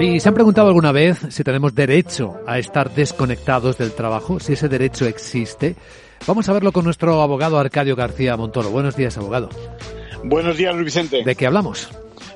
¿Y se han preguntado alguna vez si tenemos derecho a estar desconectados del trabajo? Si ese derecho existe. Vamos a verlo con nuestro abogado Arcadio García Montoro. Buenos días, abogado. Buenos días, Luis Vicente. ¿De qué hablamos?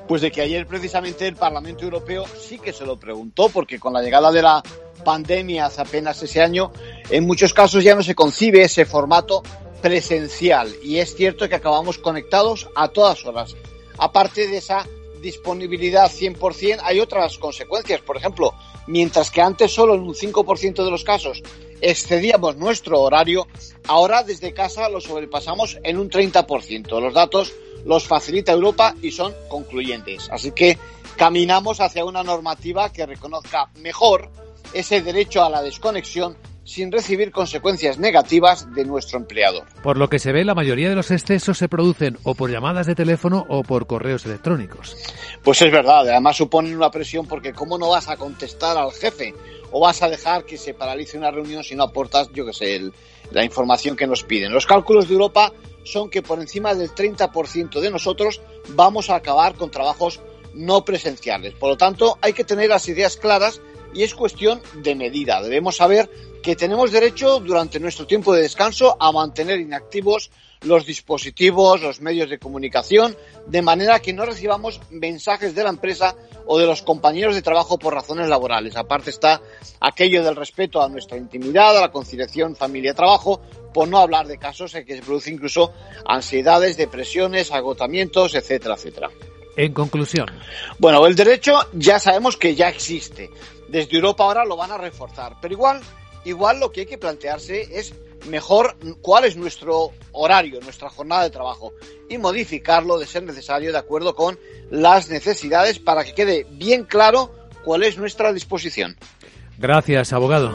Pues de que ayer precisamente el Parlamento Europeo sí que se lo preguntó, porque con la llegada de la pandemia hace apenas ese año, en muchos casos ya no se concibe ese formato presencial. Y es cierto que acabamos conectados a todas horas. Aparte de esa disponibilidad 100%, hay otras consecuencias. Por ejemplo, mientras que antes solo en un 5% de los casos excedíamos nuestro horario, ahora desde casa lo sobrepasamos en un 30%. Los datos los facilita Europa y son concluyentes. Así que caminamos hacia una normativa que reconozca mejor ese derecho a la desconexión sin recibir consecuencias negativas de nuestro empleador. Por lo que se ve, la mayoría de los excesos se producen o por llamadas de teléfono o por correos electrónicos. Pues es verdad, además suponen una presión porque ¿cómo no vas a contestar al jefe? ¿O vas a dejar que se paralice una reunión si no aportas, yo qué sé, la información que nos piden? Los cálculos de Europa son que por encima del 30% de nosotros vamos a acabar con trabajos no presenciales. Por lo tanto, hay que tener las ideas claras y es cuestión de medida. Debemos saber que tenemos derecho durante nuestro tiempo de descanso a mantener inactivos los dispositivos, los medios de comunicación, de manera que no recibamos mensajes de la empresa o de los compañeros de trabajo por razones laborales. Aparte está aquello del respeto a nuestra intimidad, a la conciliación familia-trabajo, por no hablar de casos en que se produce incluso ansiedades, depresiones, agotamientos, etcétera, etcétera. En conclusión. Bueno, el derecho ya sabemos que ya existe. Desde Europa ahora lo van a reforzar, pero igual igual lo que hay que plantearse es mejor cuál es nuestro horario, nuestra jornada de trabajo y modificarlo de ser necesario de acuerdo con las necesidades para que quede bien claro cuál es nuestra disposición. Gracias, abogado.